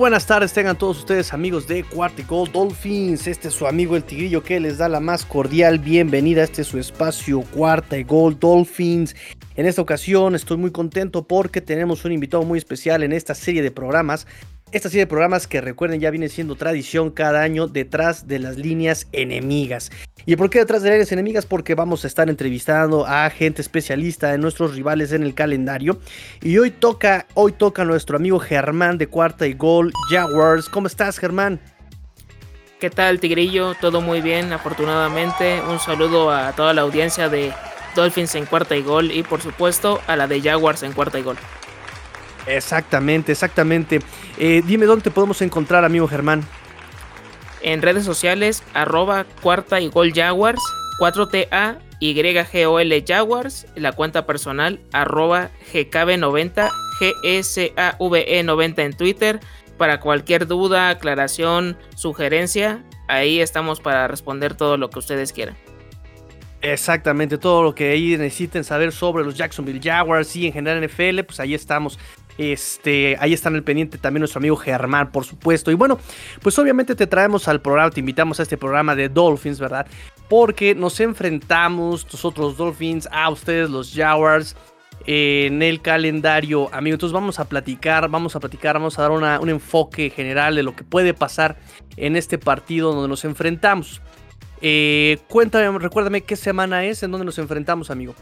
buenas tardes, tengan todos ustedes amigos de Cuarta Gold Dolphins. Este es su amigo el Tigrillo que les da la más cordial bienvenida. Este es su espacio Cuarta y Gold Dolphins. En esta ocasión estoy muy contento porque tenemos un invitado muy especial en esta serie de programas esta serie de programas que recuerden ya viene siendo tradición cada año detrás de las líneas enemigas. ¿Y por qué detrás de las líneas enemigas? Porque vamos a estar entrevistando a gente especialista de nuestros rivales en el calendario. Y hoy toca, hoy toca nuestro amigo Germán de Cuarta y Gol Jaguars. ¿Cómo estás, Germán? ¿Qué tal, Tigrillo? Todo muy bien, afortunadamente. Un saludo a toda la audiencia de Dolphins en Cuarta y Gol y por supuesto a la de Jaguars en Cuarta y Gol. Exactamente, exactamente. Eh, dime dónde te podemos encontrar, amigo Germán. En redes sociales, arroba cuarta y gol Jaguars, 4TA YGOL Jaguars, la cuenta personal, arroba GKB90, GSAVE90 en Twitter. Para cualquier duda, aclaración, sugerencia, ahí estamos para responder todo lo que ustedes quieran. Exactamente, todo lo que ahí necesiten saber sobre los Jacksonville Jaguars y en general NFL, pues ahí estamos este, ahí está en el pendiente también nuestro amigo Germán, por supuesto. Y bueno, pues obviamente te traemos al programa, te invitamos a este programa de Dolphins, ¿verdad? Porque nos enfrentamos nosotros Dolphins a ustedes los Jaguars en el calendario, amigo. Entonces vamos a platicar, vamos a platicar, vamos a dar un enfoque general de lo que puede pasar en este partido donde nos enfrentamos. Eh, cuéntame, recuérdame qué semana es en donde nos enfrentamos, amigo.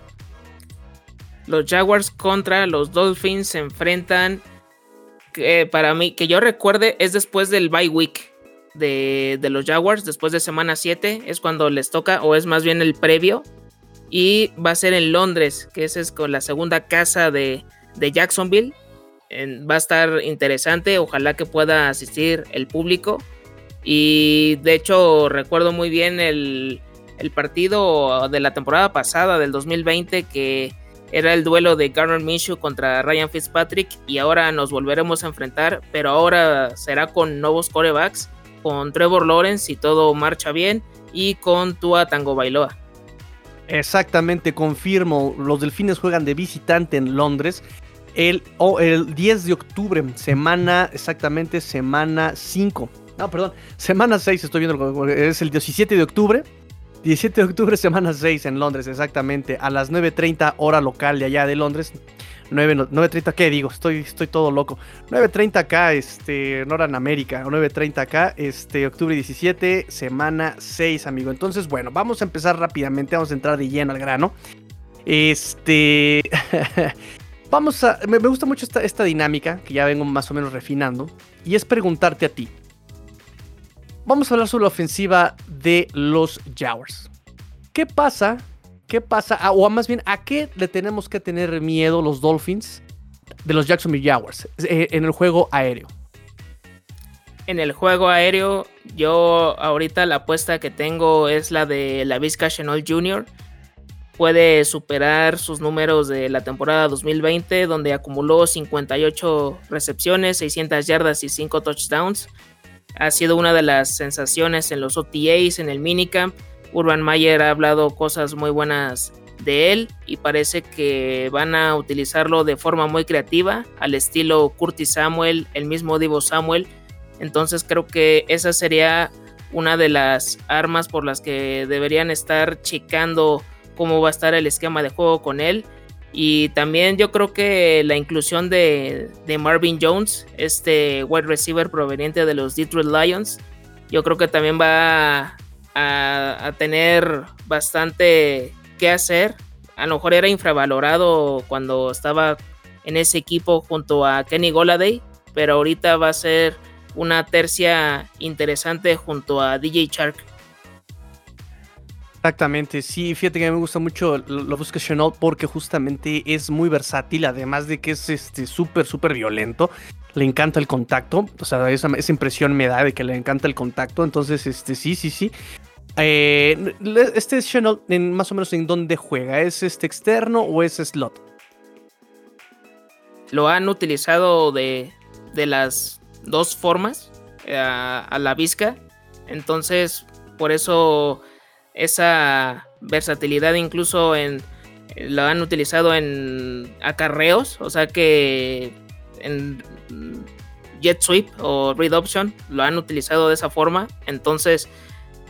Los Jaguars contra los Dolphins se enfrentan. para mí, que yo recuerde, es después del bye week de, los Jaguars, después de semana 7, es cuando les toca, o es más bien el previo. Y va a ser en Londres, que esa es con la segunda casa de, Jacksonville. va a estar interesante, ojalá que pueda asistir el público. Y de hecho, recuerdo muy bien el, el partido de la temporada pasada, del 2020, que era el duelo de Garner Minshew contra Ryan Fitzpatrick y ahora nos volveremos a enfrentar, pero ahora será con nuevos corebacks, con Trevor Lawrence y todo marcha bien y con Tua Tango Bailoa. Exactamente, confirmo. Los Delfines juegan de visitante en Londres el, el 10 de octubre, semana, exactamente semana 5. No, perdón, semana 6, estoy viendo, es el 17 de octubre 17 de octubre, semana 6 en Londres, exactamente, a las 9.30 hora local de allá de Londres. 9.30, ¿qué digo? Estoy, estoy todo loco. 9.30 acá, este, en hora en América, 9.30 acá, este, octubre 17, semana 6, amigo. Entonces, bueno, vamos a empezar rápidamente, vamos a entrar de lleno al grano. Este, vamos a, me, gusta mucho esta, esta dinámica, que ya vengo más o menos refinando, y es preguntarte a ti, vamos a hablar sobre la ofensiva de los Jaguars. ¿Qué pasa? ¿Qué pasa? Ah, o más bien, ¿a qué le tenemos que tener miedo los Dolphins de los Jacksonville Jaguars eh, en el juego aéreo? En el juego aéreo, yo ahorita la apuesta que tengo es la de la Vizca Chenol Jr. Puede superar sus números de la temporada 2020, donde acumuló 58 recepciones, 600 yardas y 5 touchdowns ha sido una de las sensaciones en los OTAs, en el minicamp. Urban Mayer ha hablado cosas muy buenas de él y parece que van a utilizarlo de forma muy creativa, al estilo Curtis Samuel, el mismo Divo Samuel. Entonces creo que esa sería una de las armas por las que deberían estar checando cómo va a estar el esquema de juego con él y también yo creo que la inclusión de, Marvin Jones, este wide receiver proveniente de los Detroit Lions, yo creo que también va a, tener bastante que hacer. A lo mejor era infravalorado cuando estaba en ese equipo junto a Kenny Goladay, pero ahorita va a ser una tercia interesante junto a DJ Shark. Exactamente, sí, fíjate que me gusta mucho lo busca Chenault porque justamente es muy versátil, además de que es este súper, súper violento. Le encanta el contacto, o sea, esa, impresión me da de que le encanta el contacto, entonces, este, sí, sí, sí. Eh, este Chenault, en, más o menos en dónde juega, ¿es este externo o es slot? Lo han utilizado de, de las dos formas eh, a la visca, entonces por eso esa versatilidad incluso en lo han utilizado en acarreos, o sea que jet sweep o read option, lo han utilizado de esa forma, entonces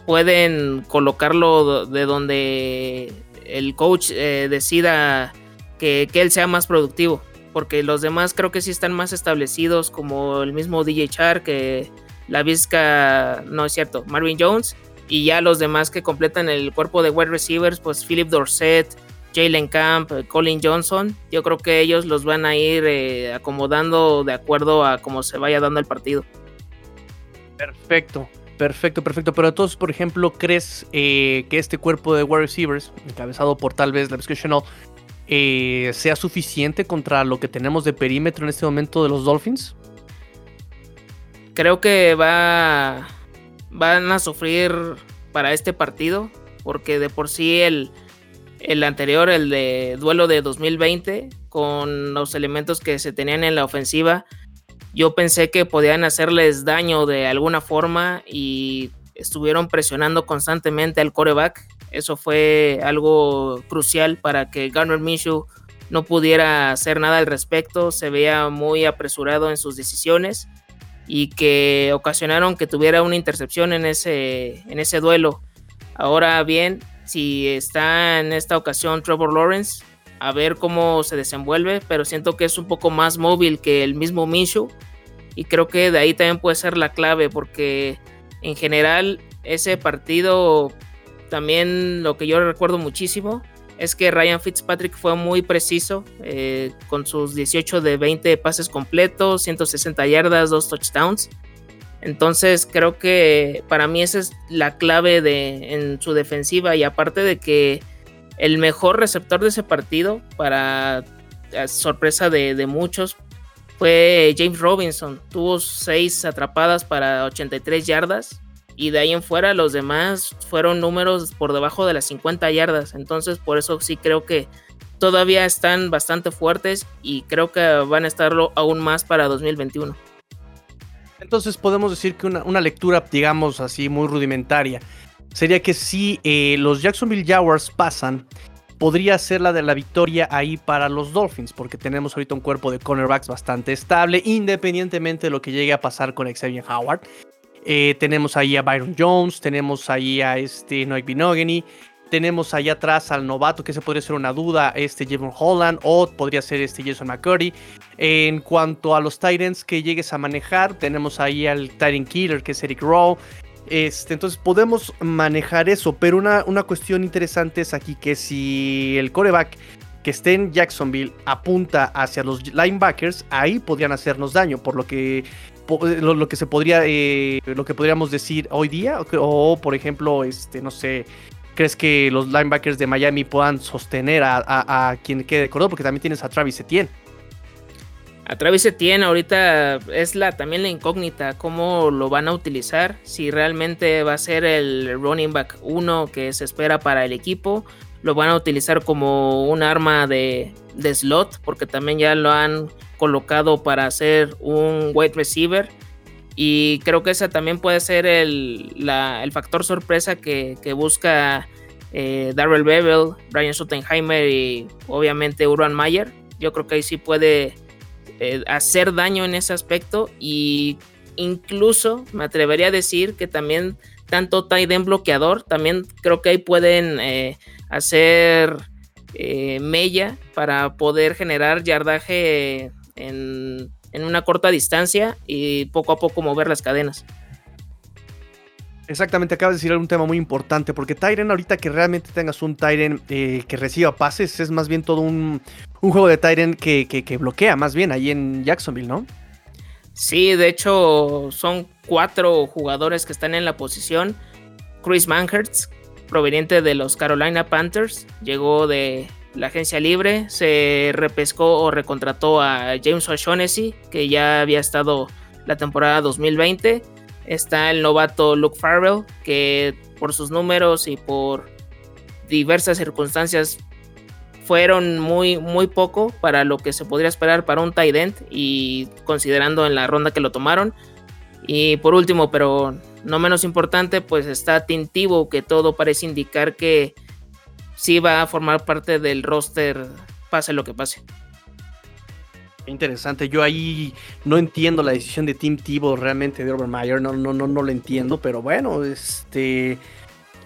pueden colocarlo de donde el coach eh, decida que, él sea más productivo, porque los demás creo que sí están más establecidos, como el mismo DJ Char, que la Vizca, no es cierto, Marvin Jones, y ya los demás que completan el cuerpo de wide receivers, pues Philip Dorset, Jalen Camp, Colin Johnson, yo creo que ellos los van a ir eh, acomodando de acuerdo a cómo se vaya dando el partido. Perfecto, perfecto, perfecto. Pero entonces, por ejemplo, ¿crees eh, que este cuerpo de wide receivers, encabezado por tal vez la Chanel, eh, sea suficiente contra lo que tenemos de perímetro en este momento de los Dolphins? Creo que va van a sufrir para este partido, porque de por sí el, el anterior, el de duelo de 2020, con los elementos que se tenían en la ofensiva, yo pensé que podían hacerles daño de alguna forma y estuvieron presionando constantemente al coreback. Eso fue algo crucial para que Garner Minshew no pudiera hacer nada al respecto. Se veía muy apresurado en sus decisiones y que ocasionaron que tuviera una intercepción en ese, en ese duelo. Ahora bien, si está en esta ocasión Trevor Lawrence, a ver cómo se desenvuelve, pero siento que es un poco más móvil que el mismo Minshew y creo que de ahí también puede ser la clave porque en general ese partido también lo que yo recuerdo muchísimo es que Ryan Fitzpatrick fue muy preciso eh, con sus 18 de 20 pases completos, 160 yardas, dos touchdowns. Entonces creo que para mí esa es la clave de, en su defensiva y aparte de que el mejor receptor de ese partido, para sorpresa de, de muchos, fue James Robinson. Tuvo 6 atrapadas para 83 yardas y de ahí en fuera los demás fueron números por debajo de las 50 yardas. Entonces por eso sí creo que todavía están bastante fuertes y creo que van a estarlo aún más para 2021. Entonces podemos decir que una, lectura, digamos así, muy rudimentaria, sería que si eh, los Jacksonville Jaguars pasan, podría ser la de la victoria ahí para los Dolphins, porque tenemos ahorita un cuerpo de cornerbacks bastante estable, independientemente de lo que llegue a pasar con Xavier Howard. Eh, tenemos ahí a Byron Jones, tenemos ahí a este Noik Binogany, tenemos ahí atrás al novato, que se podría ser una duda, este Javon Holland, o podría ser este Jason McCurdy. En cuanto a los Titans que llegues a manejar, tenemos ahí al Titan Killer, que es Eric Rowe. Este, entonces podemos manejar eso, pero una, una cuestión interesante es aquí que si el coreback que esté en Jacksonville apunta hacia los linebackers, ahí podrían hacernos daño, por lo que lo, que se podría, eh, lo que podríamos decir hoy día, o, por ejemplo, este, no sé, ¿crees que los linebackers de Miami puedan sostener a, quien quede de Porque también tienes a Travis Etienne. A Travis Etienne ahorita es la, también la incógnita, cómo lo van a utilizar, si realmente va a ser el running back 1 que se espera para el equipo, lo van a utilizar como un arma de, de slot, porque también ya lo han colocado para hacer un wide receiver. Y creo que ese también puede ser el, factor sorpresa que, busca eh, Darrell Bevel, Brian Schottenheimer y obviamente Urban Mayer. Yo creo que ahí sí puede eh, hacer daño en ese aspecto. Y incluso me atrevería a decir que también tanto tight bloqueador, también creo que ahí pueden eh, hacer mella para poder generar yardaje en, una corta distancia y poco a poco mover las cadenas. Exactamente, acabas de decir un tema muy importante, porque Tyren, ahorita que realmente tengas un Tyren eh, que reciba pases, es más bien todo un, juego de Tyren que, que, bloquea, más bien ahí en Jacksonville, ¿no? Sí, de hecho, son cuatro jugadores que están en la posición. Chris Manhertz, proveniente de los Carolina Panthers, llegó de la agencia libre, se repescó o recontrató a James O'Shaughnessy, que ya había estado la temporada 2020. Está el novato Luke Farrell, que por sus números y por diversas circunstancias fueron muy, muy poco para lo que se podría esperar para un tight end y considerando en la ronda que lo tomaron. Y por último, pero no menos importante, pues está Tintivo, que todo parece indicar que sí va a formar parte del roster, pase lo que pase. Interesante, yo ahí no entiendo la decisión de Tim Tebow realmente de Urban Meyer, no, no, no, no lo entiendo, pero bueno, este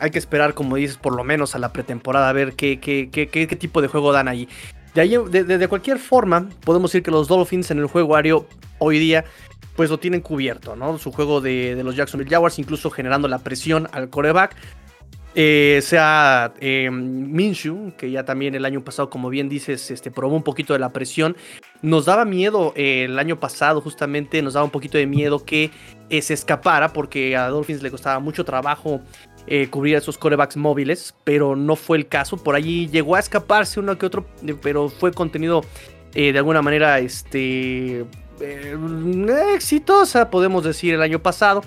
hay que esperar, como dices, por lo menos a la pretemporada, a ver qué, qué, qué, qué, tipo de juego dan ahí. De, ahí cualquier forma, podemos decir que los Dolphins en el juego aéreo hoy día, pues lo tienen cubierto, ¿no? Su juego de, los Jacksonville Jaguars, incluso generando la presión al coreback. Eh, sea eh, Minshew, que ya también el año pasado, como bien dices, este, probó un poquito de la presión. Nos daba miedo eh, el año pasado, justamente, nos daba un poquito de miedo que se escapara, porque a Dolphins le costaba mucho trabajo cubrir esos corebacks móviles, pero no fue el caso. Por allí llegó a escaparse uno que otro, pero fue contenido de alguna manera este, exitosa, podemos decir, el año pasado.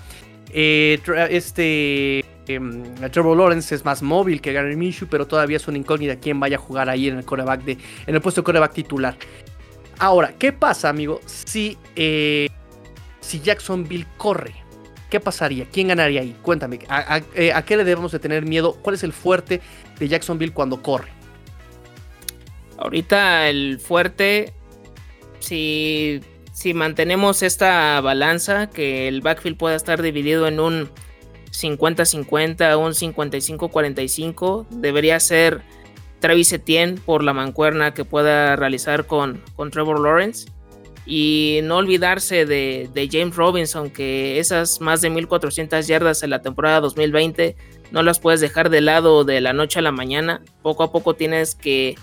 este Em, Trevor Lawrence es más móvil que Gary Minshew, pero todavía es una incógnita quién vaya a jugar ahí en el coreback de, en el puesto de coreback titular. Ahora, ¿qué pasa, amigo? Si, eh, si Jacksonville corre, ¿qué pasaría? ¿Quién ganaría ahí? Cuéntame, eh, ¿a, qué le debemos de tener miedo? ¿Cuál es el fuerte de Jacksonville cuando corre? Ahorita el fuerte, si, si mantenemos esta balanza, que el backfield pueda estar dividido en un 50-50, un 55-45. Debería ser Travis Etienne por la mancuerna que pueda realizar con, con Trevor Lawrence. Y no olvidarse de, James Robinson, que esas más de 1400 yardas en la temporada 2020 no las puedes dejar de lado de la noche a la mañana. Poco a poco tienes que,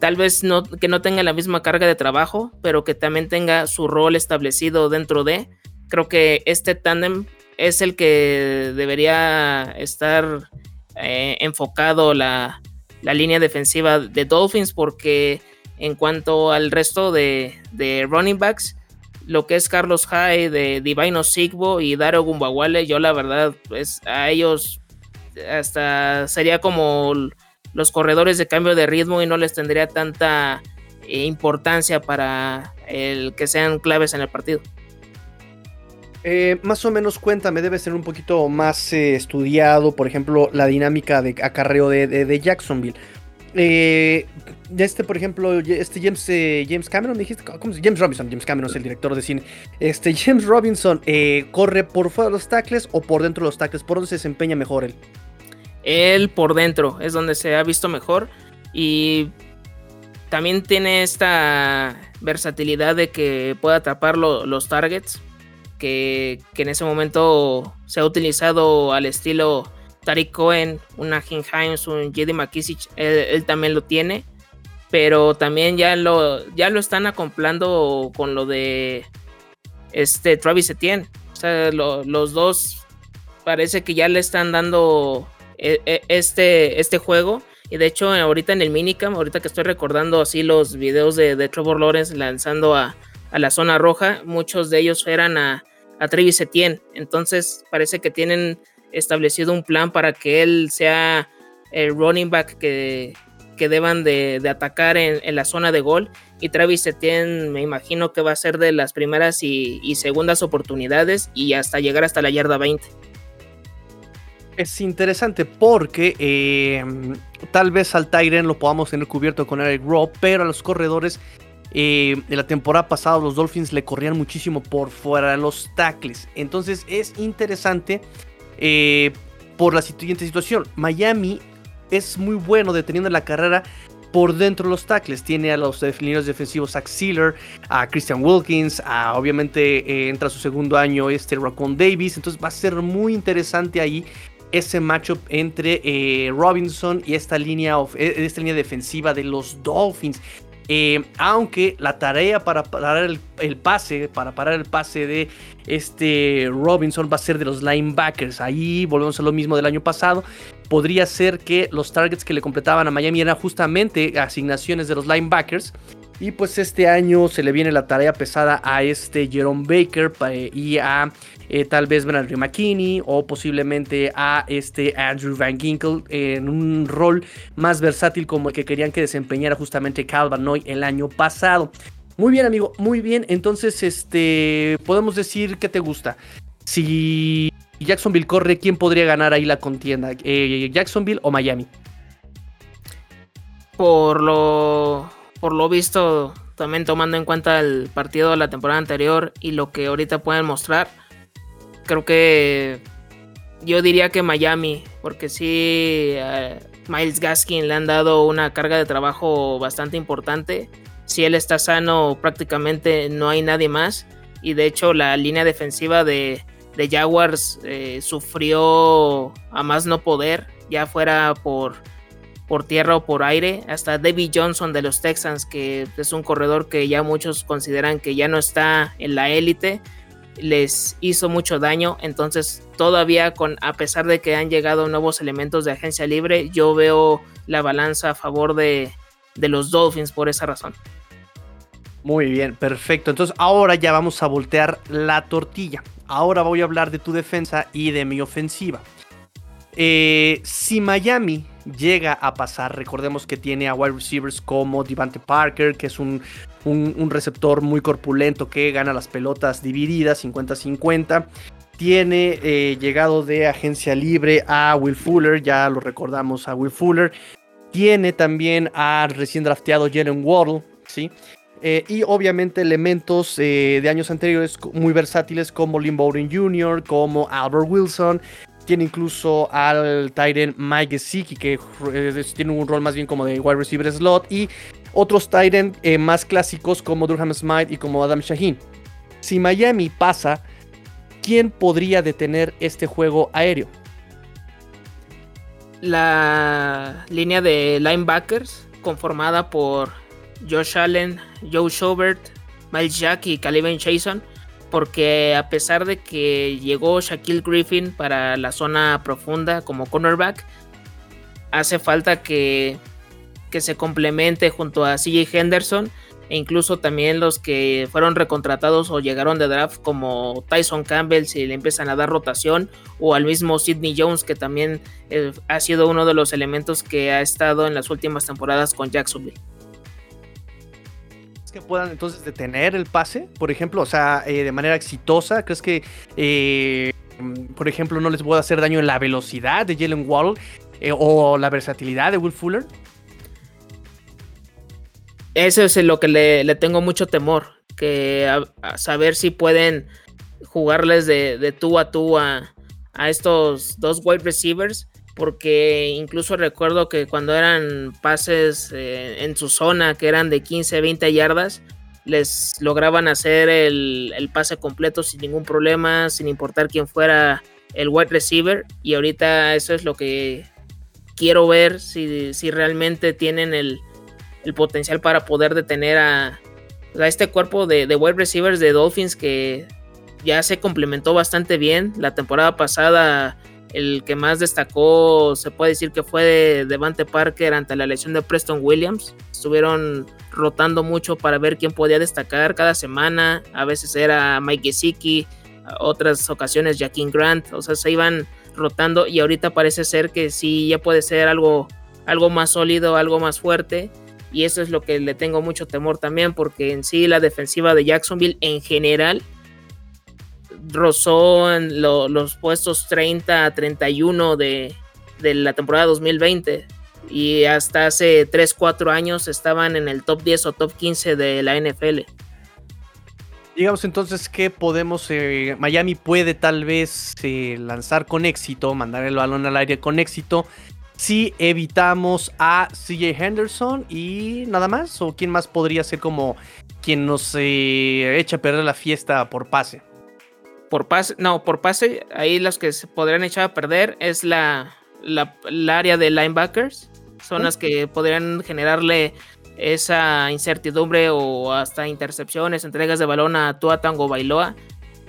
tal vez no, que no tenga la misma carga de trabajo, pero que también tenga su rol establecido dentro de. Creo que este tándem es el que debería estar eh, enfocado la, línea defensiva de Dolphins porque en cuanto al resto de, running backs, lo que es Carlos Hyde, de Divino Sigbo y Dario Gumbawale, yo la verdad, pues a ellos hasta sería como los corredores de cambio de ritmo y no les tendría tanta eh, importancia para el que sean claves en el partido. Eh, más o menos cuéntame, debe ser un poquito más eh, estudiado, por ejemplo, la dinámica de acarreo de, Jacksonville. Eh, este, por ejemplo, este James, James Cameron, dijiste, ¿cómo se James Robinson, James Cameron es el director de cine. Este James Robinson, ¿corre por fuera de los tackles o por dentro de los tackles? ¿Por dónde se desempeña mejor él? Él por dentro, es donde se ha visto mejor. Y también tiene esta versatilidad de que pueda atrapar los targets que, en ese momento se ha utilizado al estilo Tariq Cohen, una Jim Himes, un Jedi McKissick, él, también lo tiene, pero también ya lo, ya lo están acomplando con lo de este Travis Etienne. O sea, los dos parece que ya le están dando e, e, este, este juego. Y de hecho, ahorita en el minicam, ahorita que estoy recordando así los videos de, de Trevor Lawrence lanzando a, a la zona roja, muchos de ellos eran a, a Travis Etienne. Entonces parece que tienen establecido un plan para que él sea el running back que, que deban de, atacar en, la zona de gol. Y Travis Etienne me imagino que va a ser de las primeras y, segundas oportunidades y hasta llegar hasta la yarda 20. Es interesante porque eh, tal vez al Tyren lo podamos tener cubierto con Eric Rowe, pero a los corredores eh, la temporada pasada los Dolphins le corrían muchísimo por fuera los tackles. Entonces es interesante eh, por la siguiente situación. Miami es muy bueno deteniendo la carrera por dentro de los tackles. Tiene a los defensivos defensivos Zach Sealer, a Christian Wilkins, a, obviamente eh, entra su segundo año este Raccoon Davis. Entonces va a ser muy interesante ahí ese matchup entre Robinson y esta línea, esta línea defensiva de los Dolphins. Eh, aunque la tarea para parar el, pase, para parar el pase de este Robinson va a ser de los linebackers. Ahí volvemos a lo mismo del año pasado. Podría ser que los targets que le completaban a Miami eran justamente asignaciones de los linebackers. Y pues este año se le viene la tarea pesada a este Jerome Baker eh, y a eh, tal vez Andrew McKinney o posiblemente a este Andrew Van Ginkle en un rol más versátil como el que querían que desempeñara justamente Calvin Noy el año pasado. Muy bien, amigo, muy bien. Entonces, este, podemos decir que te gusta. Si Jacksonville corre, ¿quién podría ganar ahí la contienda? Eh, ¿Jacksonville o Miami? Por lo por lo visto también tomando en cuenta el partido de la temporada anterior y lo que ahorita pueden mostrar, creo que yo diría que Miami, porque sí, eh, Miles Gaskin le han dado una carga de trabajo bastante importante. Si él está sano, prácticamente no hay nadie más. Y de hecho, la línea defensiva de, Jaguars eh, sufrió a más no poder, ya fuera por, por tierra o por aire. Hasta David Johnson de los Texans, que es un corredor que ya muchos consideran que ya no está en la élite les hizo mucho daño. Entonces, todavía con, a pesar de que han llegado nuevos elementos de agencia libre, yo veo la balanza a favor de, de los Dolphins por esa razón. Muy bien, perfecto. Entonces ahora ya vamos a voltear la tortilla. Ahora voy a hablar de tu defensa y de mi ofensiva. Eh, si Miami llega a pasar, recordemos que tiene a wide receivers como Devante Parker, que es un, receptor muy corpulento que gana las pelotas divididas 50-50. Tiene eh, llegado de agencia libre a Will Fuller, ya lo recordamos a Will Fuller. Tiene también a recién drafteado Jalen Waddle, ¿sí? Eh, y obviamente elementos de años anteriores muy versátiles como Lynn Bowden Jr., como Albert Wilson, tiene incluso al Tyrant Mike Gesicki, que tiene un rol más bien como de wide receiver slot. Y otros Tyrant eh, más clásicos como Durham Smite y como Adam Shaheen. Si Miami pasa, ¿quién podría detener este juego aéreo? La línea de linebackers conformada por Josh Allen, Joe Schobert, Miles Jack y Caliban Jason porque a pesar de que llegó Shaquille Griffin para la zona profunda como cornerback, hace falta que, que se complemente junto a CJ Henderson e incluso también los que fueron recontratados o llegaron de draft como Tyson Campbell si le empiezan a dar rotación o al mismo Sidney Jones que también eh, ha sido uno de los elementos que ha estado en las últimas temporadas con Jacksonville que puedan entonces detener el pase, por ejemplo, o sea, eh, de manera exitosa? ¿Crees que, eh, por ejemplo, no les puede hacer daño en la velocidad de Jalen Waddle eh, o la versatilidad de Will Fuller? Eso es lo que le, tengo mucho temor, que saber si pueden jugarles de, tú a tú a estos dos wide receivers porque incluso recuerdo que cuando eran pases eh, en su zona, que eran de 15, 20 yardas, les lograban hacer el, pase completo sin ningún problema, sin importar quién fuera el wide receiver. Y ahorita eso es lo que quiero ver, si, realmente tienen el, potencial para poder detener a, este cuerpo de wide receivers de Dolphins que ya se complementó bastante bien. La temporada pasada el que más destacó se puede decir que fue de Devante Parker ante la lesión de Preston Williams. Estuvieron rotando mucho para ver quién podía destacar cada semana. A veces era Mike Gesicki, otras ocasiones Jaquin Grant. O sea, se iban rotando y ahorita parece ser que sí ya puede ser algo, algo más sólido, algo más fuerte. Y eso es lo que le tengo mucho temor también porque en sí la defensiva de Jacksonville en general rozó en los puestos 30 a 31 de, de la temporada 2020 y hasta hace 3, 4 años estaban en el top 10 o top 15 de la NFL. Digamos entonces que podemos, eh, Miami puede tal vez eh, lanzar con éxito, mandar el balón al aire con éxito, si evitamos a CJ Henderson y nada más, o quién más podría ser como quien nos eh, echa a perder la fiesta por pase por pase, no, por pase, ahí los que se podrían echar a perder es la, la, área de linebackers, son las que podrían generarle esa incertidumbre o hasta intercepciones, entregas de balón a Tua Tango Bailoa,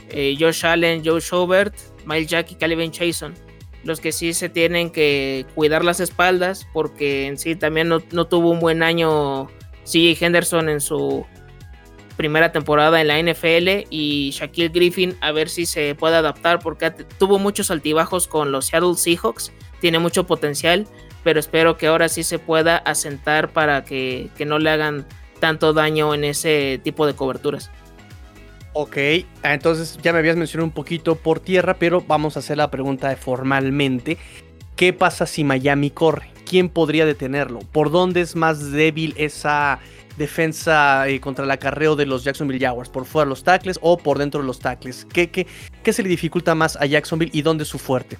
eh, Josh Allen, Joe Schobert, Miles Jack y Calvin Chason. Los que sí se tienen que cuidar las espaldas porque en sí también no, no tuvo un buen año CJ Henderson en su primera temporada en la NFL y Shaquille Griffin a ver si se puede adaptar porque tuvo muchos altibajos con los Seattle Seahawks, tiene mucho potencial, pero espero que ahora sí se pueda asentar para que, no le hagan tanto daño en ese tipo de coberturas. Ok, entonces ya me habías mencionado un poquito por tierra, pero vamos a hacer la pregunta formalmente. ¿Qué pasa si Miami corre? ¿quién podría detenerlo? ¿Por dónde es más débil esa defensa eh, contra el acarreo de los Jacksonville Jaguars? ¿Por fuera de los tackles o por dentro de los tackles? ¿Qué, qué, qué se le dificulta más a Jacksonville y dónde es su fuerte?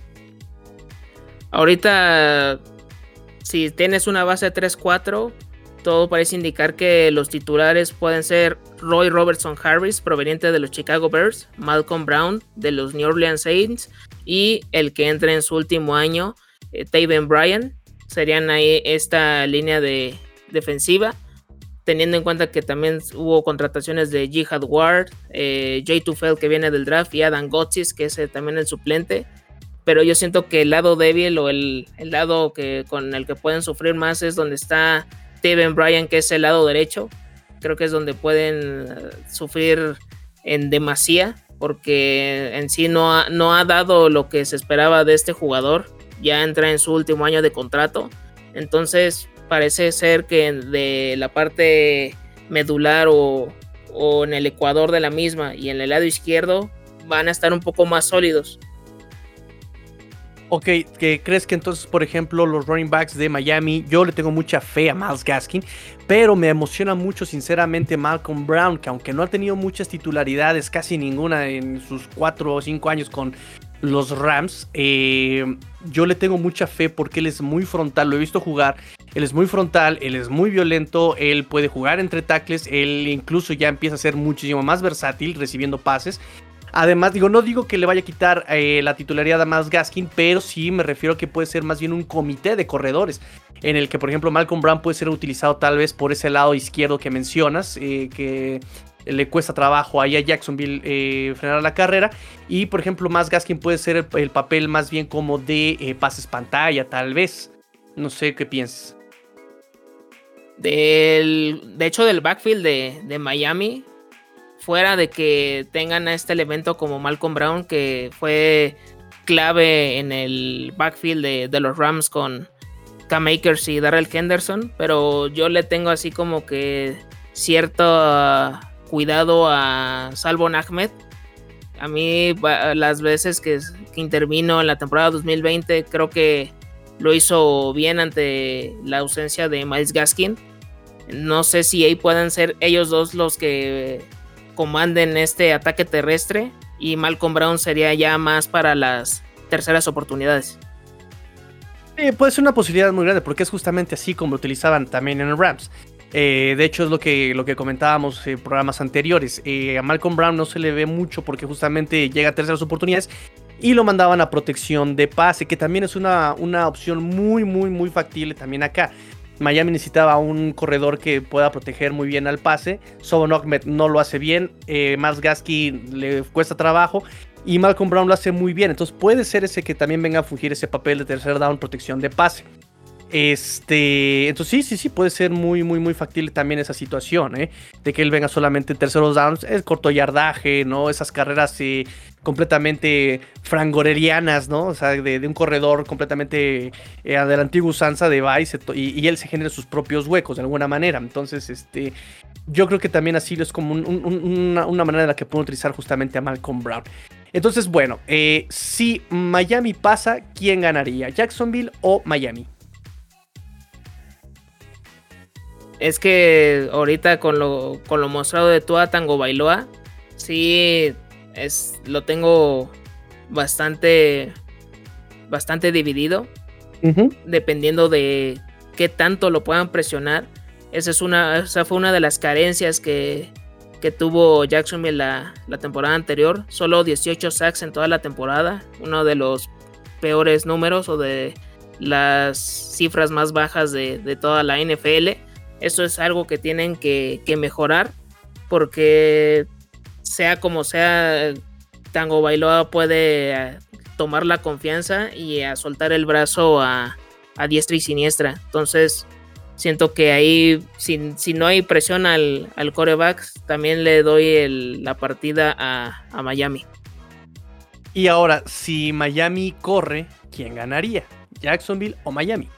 Ahorita, si tienes una base 3-4, todo parece indicar que los titulares pueden ser Roy Robertson Harris, proveniente de los Chicago Bears, Malcolm Brown, de los New Orleans Saints, y el que entra en su último año, eh, Taven Bryan. Serían ahí esta línea de defensiva teniendo en cuenta que también hubo contrataciones de Jihad Ward, eh, Jay Tufel que viene del draft y Adam Gotsis que es eh, también el suplente. Pero yo siento que el lado débil o el, lado que, con el que pueden sufrir más es donde está Steven Bryan, que es el lado derecho. Creo que es donde pueden eh, sufrir en demasía, porque en sí no no ha dado lo que se esperaba de este jugador. Ya entra en su último año de contrato. Entonces, parece ser que de la parte medular o, en el ecuador de la misma y en el lado izquierdo van a estar un poco más sólidos. Ok, ¿qué crees que entonces, por ejemplo, los running backs de Miami, yo le tengo mucha fe a Miles Gaskin, pero me emociona mucho, sinceramente, Malcolm Brown, que aunque no ha tenido muchas titularidades, casi ninguna en sus cuatro o cinco años con los Rams, eh, yo le tengo mucha fe porque él es muy frontal, lo he visto jugar él es muy frontal, él es muy violento, él puede jugar entre tackles, él incluso ya empieza a ser muchísimo más versátil recibiendo pases. Además, digo, no digo que le vaya a quitar eh, la titularidad a más Gaskin, pero sí me refiero a que puede ser más bien un comité de corredores, en el que, por ejemplo, Malcolm Brown puede ser utilizado tal vez por ese lado izquierdo que mencionas, eh, que le cuesta trabajo ahí a Jacksonville eh, frenar la carrera. Y, por ejemplo, más Gaskin puede ser el, el papel más bien como de pases pantalla, tal vez. No sé qué piensas. Del, de hecho, del backfield de, Miami, fuera de que tengan a este elemento como Malcolm Brown, que fue clave en el backfield de, los Rams con Cam Akers y Darrell Henderson, pero yo le tengo así como que cierto cuidado a Salvo Ahmed. A mí, las veces que, que intervino en la temporada 2020, creo que lo hizo bien ante la ausencia de Miles Gaskin. No sé si ahí pueden ser ellos dos los que comanden este ataque terrestre y Malcolm Brown sería ya más para las terceras oportunidades. puede ser una posibilidad muy grande porque es justamente así como lo utilizaban también en el Rams. Eh, de hecho es lo que, lo que comentábamos en programas anteriores. Eh, a Malcolm Brown no se le ve mucho porque justamente llega a terceras oportunidades y lo mandaban a protección de pase, que también es una, una opción muy, muy, muy factible también acá. Miami necesitaba un corredor que pueda proteger muy bien al pase. Sobon no lo hace bien. Eh, Gasky le cuesta trabajo. Y Malcolm Brown lo hace muy bien. Entonces puede ser ese que también venga a fungir ese papel de tercer down, protección de pase. Este, entonces sí, sí, sí, puede ser muy, muy, muy factible también esa situación, ¿eh? De que él venga solamente en terceros downs, el corto yardaje, ¿no? Esas carreras eh, completamente frangorerianas, ¿no? O sea, de, un corredor completamente eh, de la antigua usanza de Vice y, él se genera sus propios huecos de alguna manera. Entonces, este, yo creo que también así es como una, manera en la que puedo utilizar justamente a Malcolm Brown. Entonces, bueno, eh, si Miami pasa, ¿quién ganaría? ¿Jacksonville o Miami? Es que ahorita con lo, con lo mostrado de Tua Tango Bailoa, sí es, lo tengo bastante, bastante dividido. Dependiendo de qué tanto lo puedan presionar. Esa, es una, esa fue una de las carencias que, que tuvo Jacksonville la, la, temporada anterior. Solo 18 sacks en toda la temporada. Uno de los peores números o de las cifras más bajas de, de toda la NFL. Eso es algo que tienen que, mejorar porque sea como sea, Tango Bailoa puede eh, tomar la confianza y a soltar el brazo a, diestra y siniestra. Entonces, siento que ahí, si, no hay presión al, al coreback, también le doy la partida a, a, Miami. Y ahora, si Miami corre, ¿quién ganaría? ¿Jacksonville o Miami?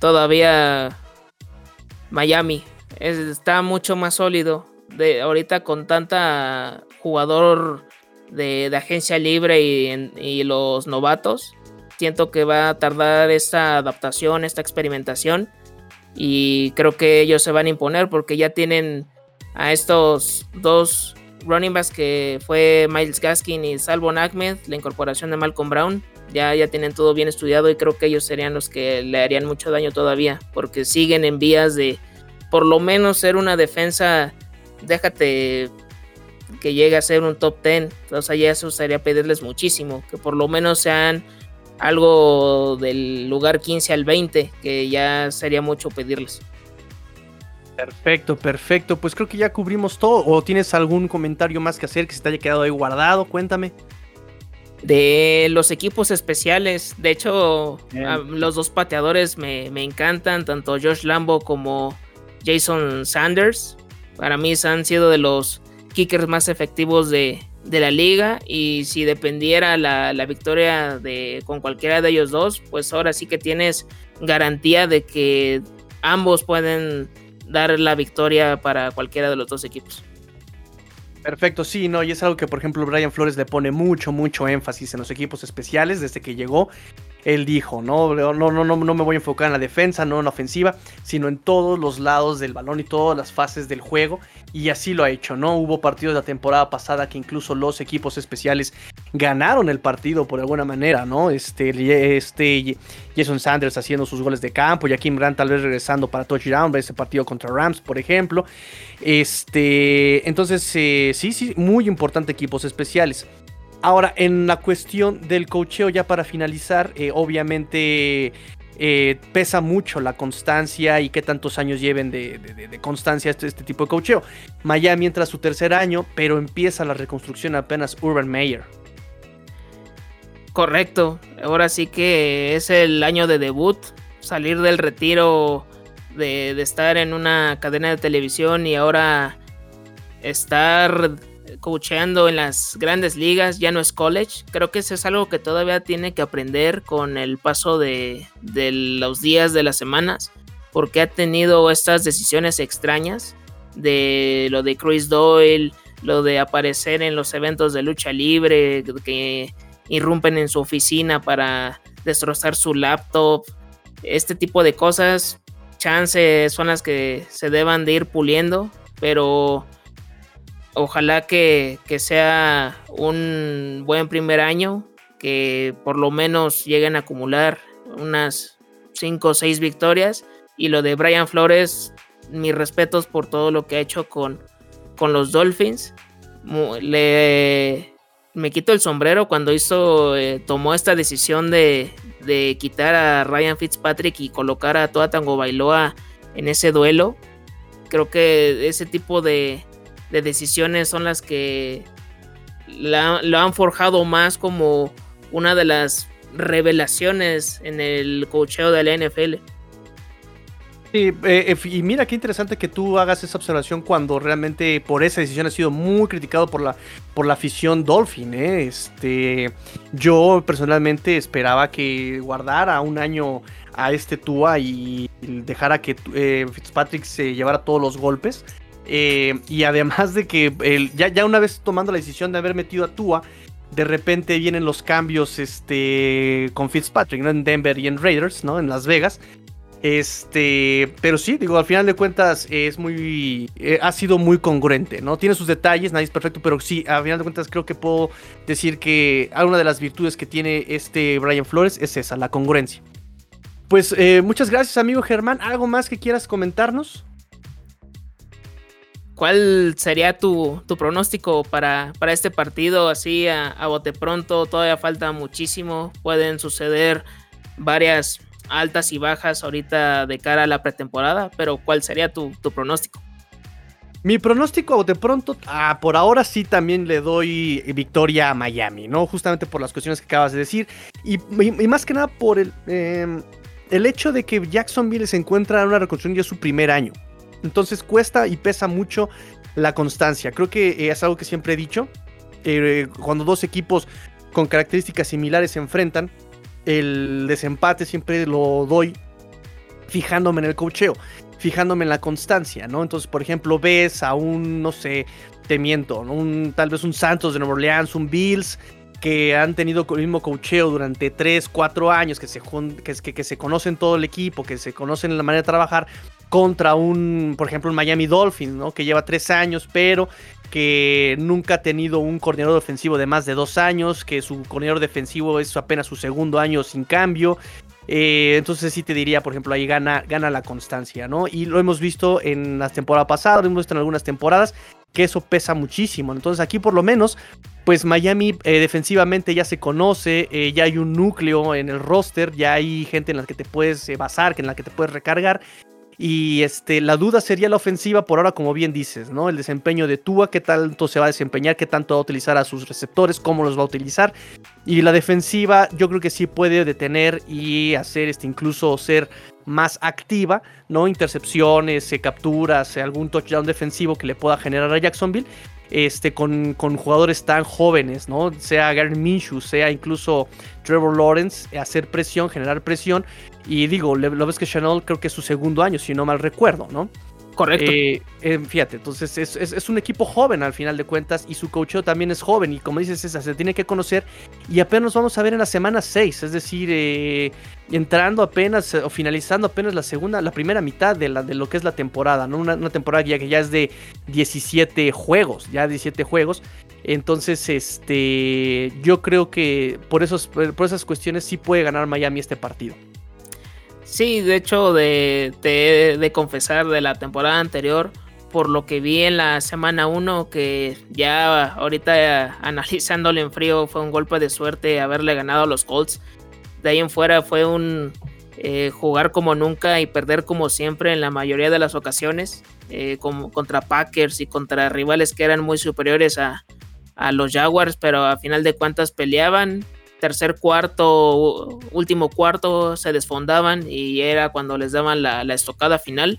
Todavía Miami está mucho más sólido. De, ahorita con tanta jugador de, agencia libre y, los novatos, siento que va a tardar esta adaptación, esta experimentación. Y creo que ellos se van a imponer porque ya tienen a estos dos running backs que fue Miles Gaskin y Salvo Ahmed, la incorporación de Malcolm Brown. Ya, ya tienen todo bien estudiado y creo que ellos serían los que le harían mucho daño todavía porque siguen en vías de por lo menos ser una defensa. Déjate que llegue a ser un top 10. Entonces, ya eso sería pedirles muchísimo. Que por lo menos sean algo del lugar 15 al 20, que ya sería mucho pedirles. Perfecto, perfecto. Pues creo que ya cubrimos todo. ¿O tienes algún comentario más que hacer que se te haya quedado ahí guardado? Cuéntame. De los equipos especiales, de hecho, los dos pateadores me, me, encantan, tanto Josh Lambo como Jason Sanders. Para mí han sido de los kickers más efectivos de, de la liga y si dependiera la, victoria de, con cualquiera de ellos dos, pues ahora sí que tienes garantía de que ambos pueden dar la victoria para cualquiera de los dos equipos. Perfecto, sí, no, y es algo que por ejemplo Brian Flores le pone mucho, mucho énfasis en los equipos especiales desde que llegó él dijo, ¿no? No, no, no, me voy a enfocar en la defensa, no en la ofensiva, sino en todos los lados del balón y todas las fases del juego. Y así lo ha hecho, ¿no? Hubo partidos de la temporada pasada que incluso los equipos especiales ganaron el partido por alguna manera, ¿no? Este, este Jason Sanders haciendo sus goles de campo, Kim Grant tal vez regresando para touchdown, ese partido contra Rams, por ejemplo. Este, entonces, eh, sí, sí, muy importante equipos especiales. Ahora, en la cuestión del cocheo, ya para finalizar, eh, obviamente eh, pesa mucho la constancia y qué tantos años lleven de, constancia este, este, tipo de cocheo. Miami entra su tercer año, pero empieza la reconstrucción apenas Urban Meyer. Correcto, ahora sí que es el año de debut, salir del retiro de, de estar en una cadena de televisión y ahora estar coacheando en las grandes ligas, ya no es college. Creo que eso es algo que todavía tiene que aprender con el paso de, los días, de las semanas, porque ha tenido estas decisiones extrañas de lo de Chris Doyle, lo de aparecer en los eventos de lucha libre, que irrumpen en su oficina para destrozar su laptop, este tipo de cosas, chances son las que se deban de ir puliendo, pero ojalá que, sea un buen primer año, que por lo menos lleguen a acumular unas 5 o 6 victorias. Y lo de Brian Flores, mis respetos por todo lo que ha hecho con, con los Dolphins. Le, me quito el sombrero cuando hizo, eh, tomó esta decisión de, de, quitar a Ryan Fitzpatrick y colocar a Toa Tango Bailoa en ese duelo. Creo que ese tipo de, de decisiones son las que lo han forjado más como una de las revelaciones en el cocheo de la NFL. Sí, eh, y mira qué interesante que tú hagas esa observación cuando realmente por esa decisión ha sido muy criticado por la, por la afición Dolphin. ¿eh? Este, yo personalmente esperaba que guardara un año a este Tua y dejara que eh, Fitzpatrick se llevara todos los golpes. Eh, y además de que ya, ya una vez tomando la decisión de haber metido a Tua, de repente vienen los cambios este, con Fitzpatrick. En Denver y en Raiders, ¿no? En Las Vegas. Este, pero sí, digo, al final de cuentas es muy, eh, ha sido muy congruente, ¿no? Tiene sus detalles, nadie es perfecto, pero sí, al final de cuentas creo que puedo decir que alguna de las virtudes que tiene este Brian Flores es esa, la congruencia. Pues eh, muchas gracias, amigo Germán. ¿Algo más que quieras comentarnos? ¿Cuál sería tu, pronóstico para, para, este partido? Así a, bote pronto, todavía falta muchísimo. Pueden suceder varias altas y bajas ahorita de cara a la pretemporada, pero ¿cuál sería tu, pronóstico? Mi pronóstico a bote pronto, ah, por ahora sí también le doy victoria a Miami, ¿no? Justamente por las cuestiones que acabas de decir. Y, más que nada por el, em, el hecho de que Jacksonville se encuentra en una reconstrucción ya su primer año. Entonces cuesta y pesa mucho la constancia. Creo que eh, es algo que siempre he dicho. Eh, cuando dos equipos con características similares se enfrentan, el desempate siempre lo doy fijándome en el cocheo, fijándome en la constancia, ¿no? Entonces, por ejemplo, ves a un, no sé, te miento, un, tal vez un Santos de Nueva Orleans, un Bills, que han tenido el mismo cocheo durante 3, 4 años, que se, que se conocen todo el equipo, que se conocen la manera de trabajar, contra un, por ejemplo, un Miami Dolphins, ¿no? Que lleva 3 años, pero que nunca ha tenido un coordinador defensivo de más de 2 años, que su coordinador defensivo es apenas su segundo año sin cambio. Eh, entonces sí te diría, por ejemplo, ahí gana, gana la constancia, ¿no? Y lo hemos visto en las temporadas pasadas, hemos visto en algunas temporadas, que eso pesa muchísimo. Entonces aquí por lo menos, pues Miami eh, defensivamente ya se conoce, eh, ya hay un núcleo en el roster, ya hay gente en la que te puedes basar, en la que te puedes recargar. Y este, la duda sería la ofensiva por ahora, como bien dices, ¿no? El desempeño de Tua, qué tanto se va a desempeñar, qué tanto va a utilizar a sus receptores, cómo los va a utilizar. Y la defensiva, yo creo que sí puede detener y hacer este, incluso ser más activa, ¿no? Intercepciones, eh, capturas, eh, algún touchdown defensivo que le pueda generar a Jacksonville. Este, con, con jugadores tan jóvenes, ¿no? Sea Gary Minshew, sea incluso Trevor Lawrence, hacer presión, generar presión. Y digo, lo ves que Chanel creo que es su segundo año, si no mal recuerdo, ¿no? Correcto. Eh, eh, fíjate, entonces es, un equipo joven al final de cuentas y su coach también es joven y como dices, esa se tiene que conocer y apenas vamos a ver en la semana 6, es decir, eh, entrando apenas o finalizando apenas la segunda, la primera mitad de, la, de lo que es la temporada, ¿no? Una, temporada ya que ya es de 17 juegos, ya 17 juegos. Entonces, este, yo creo que por, esos, por esas cuestiones sí puede ganar Miami este partido. Sí, de hecho, de, de, confesar de la temporada anterior, por lo que vi en la semana 1, que ya ahorita analizándole en frío fue un golpe de suerte haberle ganado a los Colts. De ahí en fuera fue un eh, jugar como nunca y perder como siempre en la mayoría de las ocasiones, eh, como contra Packers y contra rivales que eran muy superiores a, a los Jaguars, pero a final de cuentas peleaban tercer cuarto, último cuarto se desfondaban y era cuando les daban la, estocada final.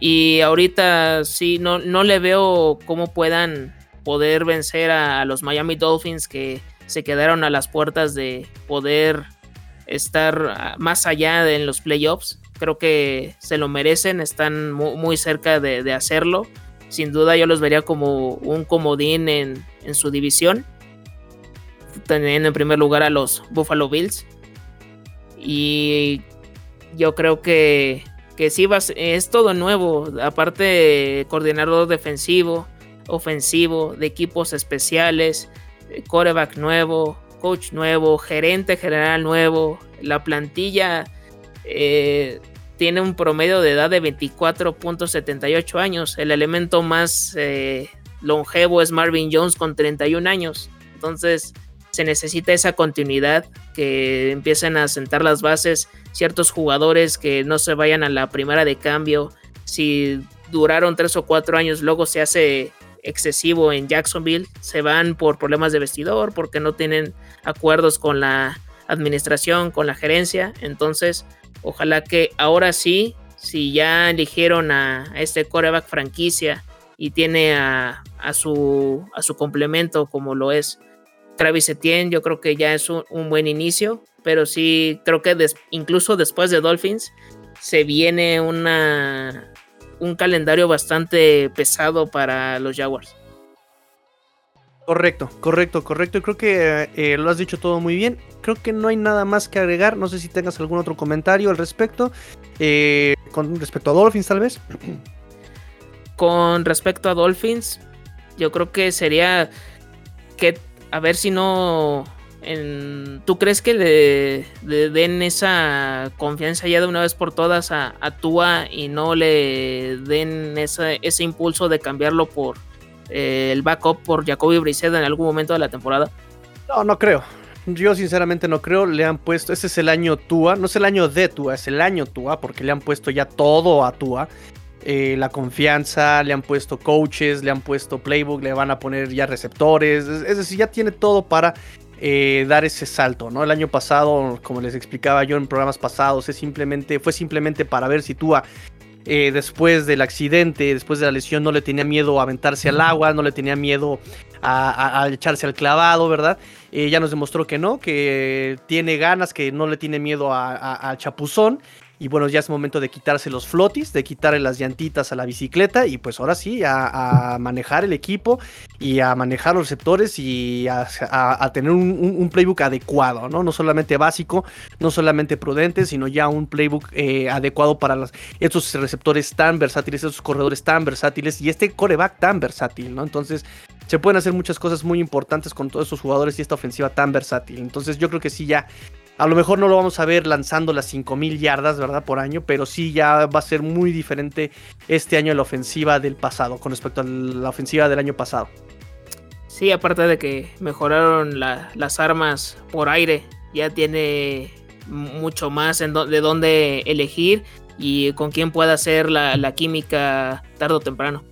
Y ahorita sí, no, no le veo cómo puedan poder vencer a, los Miami Dolphins que se quedaron a las puertas de poder estar más allá de en los playoffs. Creo que se lo merecen, están muy, cerca de, hacerlo. Sin duda yo los vería como un comodín en, en su división teniendo en primer lugar a los Buffalo Bills. Y yo creo que, que sí va, es todo nuevo. Aparte, coordinador defensivo, ofensivo, de equipos especiales, coreback nuevo, coach nuevo, gerente general nuevo. La plantilla eh, tiene un promedio de edad de 24.78 años. El elemento más eh, longevo es Marvin Jones con 31 años. Entonces, se necesita esa continuidad, que empiecen a sentar las bases ciertos jugadores que no se vayan a la primera de cambio. Si duraron tres o cuatro años, luego se hace excesivo en Jacksonville, se van por problemas de vestidor, porque no tienen acuerdos con la administración, con la gerencia. Entonces, ojalá que ahora sí, si ya eligieron a, este coreback franquicia y tiene a, a, su, a su complemento como lo es Travis Etienne yo creo que ya es un, buen inicio, pero sí creo que incluso después de Dolphins se viene una, un calendario bastante pesado para los Jaguars. Correcto, correcto, correcto. Creo que eh, lo has dicho todo muy bien. Creo que no hay nada más que agregar. No sé si tengas algún otro comentario al respecto. Eh, con respecto a Dolphins, tal vez. Con respecto a Dolphins, yo creo que sería que a ver si no. ¿Tú crees que le, den esa confianza ya de una vez por todas a, Tua y no le den ese impulso de cambiarlo por eh, el backup por Jacoby Brissett en algún momento de la temporada? No, no creo. Yo sinceramente no creo. Le han puesto. Ese es el año Tua. No es el año de Tua, es el año Tua, porque le han puesto ya todo a Tua. Eh, la confianza, le han puesto coaches, le han puesto playbook, le van a poner ya receptores, es, decir, ya tiene todo para eh, dar ese salto, ¿no? El año pasado, como les explicaba yo en programas pasados, es simplemente, fue simplemente para ver si Tua eh, después del accidente, después de la lesión, no le tenía miedo a aventarse al agua, no le tenía miedo a, echarse al clavado, ¿verdad? ya nos demostró que no, que tiene ganas, que no le tiene miedo al chapuzón Y bueno, ya es momento de quitarse los flotis, de quitarle las llantitas a la bicicleta y pues ahora sí, a, manejar el equipo y a manejar los receptores y a, tener un, playbook adecuado, ¿no? No solamente básico, no solamente prudente, sino ya un playbook eh, adecuado para los, estos receptores tan versátiles, estos corredores tan versátiles y este coreback tan versátil, ¿no? Entonces se pueden hacer muchas cosas muy importantes con todos estos jugadores y esta ofensiva tan versátil. Entonces yo creo que sí ya a lo mejor no lo vamos a ver lanzando las 5000 yardas, ¿verdad? Por año, pero sí ya va a ser muy diferente este año la ofensiva del pasado con respecto a la ofensiva del año pasado. Sí, aparte de que mejoraron las armas por aire, ya tiene mucho más de dónde elegir y con quién pueda hacer la, la química tarde o temprano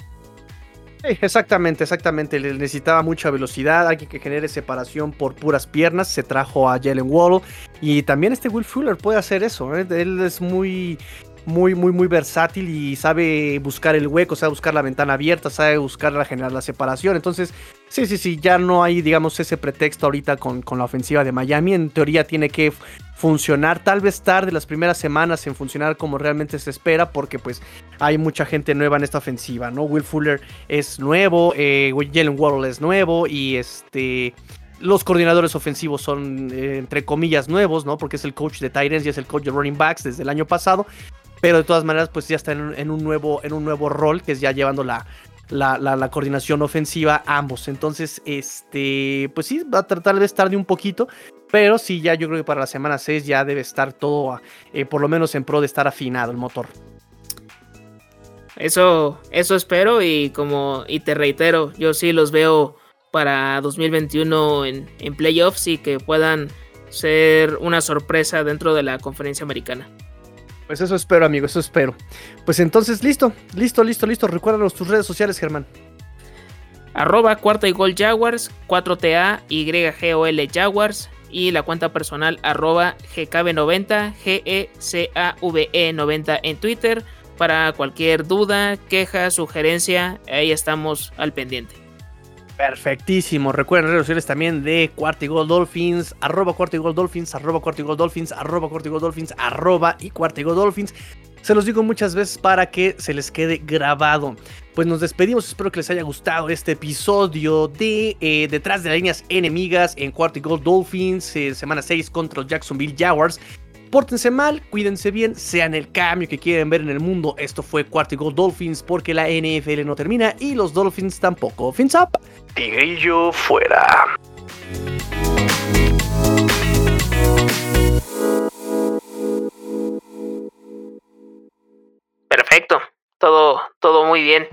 exactamente, exactamente. Le necesitaba mucha velocidad, alguien que genere separación por puras piernas. Se trajo a Jalen Waddle. Y también este Will Fuller puede hacer eso. ¿eh? Él es muy, muy, muy, muy versátil y sabe buscar el hueco, sabe buscar la ventana abierta, sabe buscar la generar la separación. Entonces, sí, sí, sí, ya no hay, digamos, ese pretexto ahorita con, con la ofensiva de Miami. En teoría tiene que funcionar, tal vez tarde las primeras semanas en funcionar como realmente se espera, porque pues hay mucha gente nueva en esta ofensiva, ¿no? Will Fuller es nuevo, eh, Jalen Waddle es nuevo y este... Los coordinadores ofensivos son, eh, entre comillas, nuevos, ¿no? Porque es el coach de Titans y es el coach de running backs desde el año pasado. Pero de todas maneras, pues ya está en, un, nuevo, en un nuevo rol, que es ya llevando la, la, coordinación ofensiva ambos. Entonces, este, pues sí, va a tratar de estar de un poquito, pero sí, ya yo creo que para la semana 6 ya debe estar todo, eh, por lo menos en pro de estar afinado el motor. Eso, eso espero y como y te reitero, yo sí los veo para 2021 en, en playoffs y que puedan ser una sorpresa dentro de la conferencia americana. Pues eso espero, amigo, eso espero. Pues entonces, listo, listo, listo, listo. Recuérdanos tus redes sociales, Germán. Arroba cuarta y gol Jaguars, 4TA, YGOL Jaguars y la cuenta personal arroba GKB90, GECAVE90 en Twitter. Para cualquier duda, queja, sugerencia, ahí estamos al pendiente. Perfectísimo. Recuerden redes sociales también de Cuarta y Gol Dolphins, arroba Cuarta y Gol Dolphins, arroba Cuarta y Gol Dolphins, arroba Cuarta y Gol Dolphins, arroba y Cuarta y Gol Dolphins. Se los digo muchas veces para que se les quede grabado. Pues nos despedimos, espero que les haya gustado este episodio de eh, Detrás de las líneas enemigas en Cuarto Dolphins, eh, semana 6 contra los Jacksonville Jaguars. Pórtense mal, cuídense bien, sean el cambio que quieren ver en el mundo. Esto fue Cuarto y Gold Dolphins porque la NFL no termina y los Dolphins tampoco. Fins up, Tigrillo fuera. Perfecto, todo, todo muy bien.